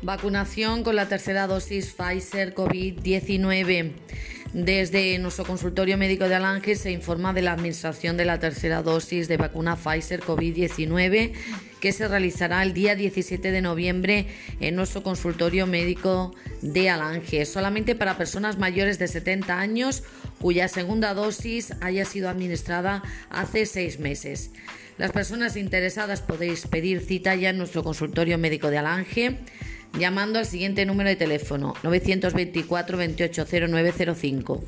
Vacunación con la tercera dosis Pfizer COVID-19. Desde nuestro consultorio médico de Alange se informa de la administración de la tercera dosis de vacuna Pfizer COVID-19 que se realizará el día 17 de noviembre en nuestro consultorio médico de Alange, solamente para personas mayores de 70 años cuya segunda dosis haya sido administrada hace seis meses. Las personas interesadas podéis pedir cita ya en nuestro consultorio médico de Alange llamando al siguiente número de teléfono 924 280905.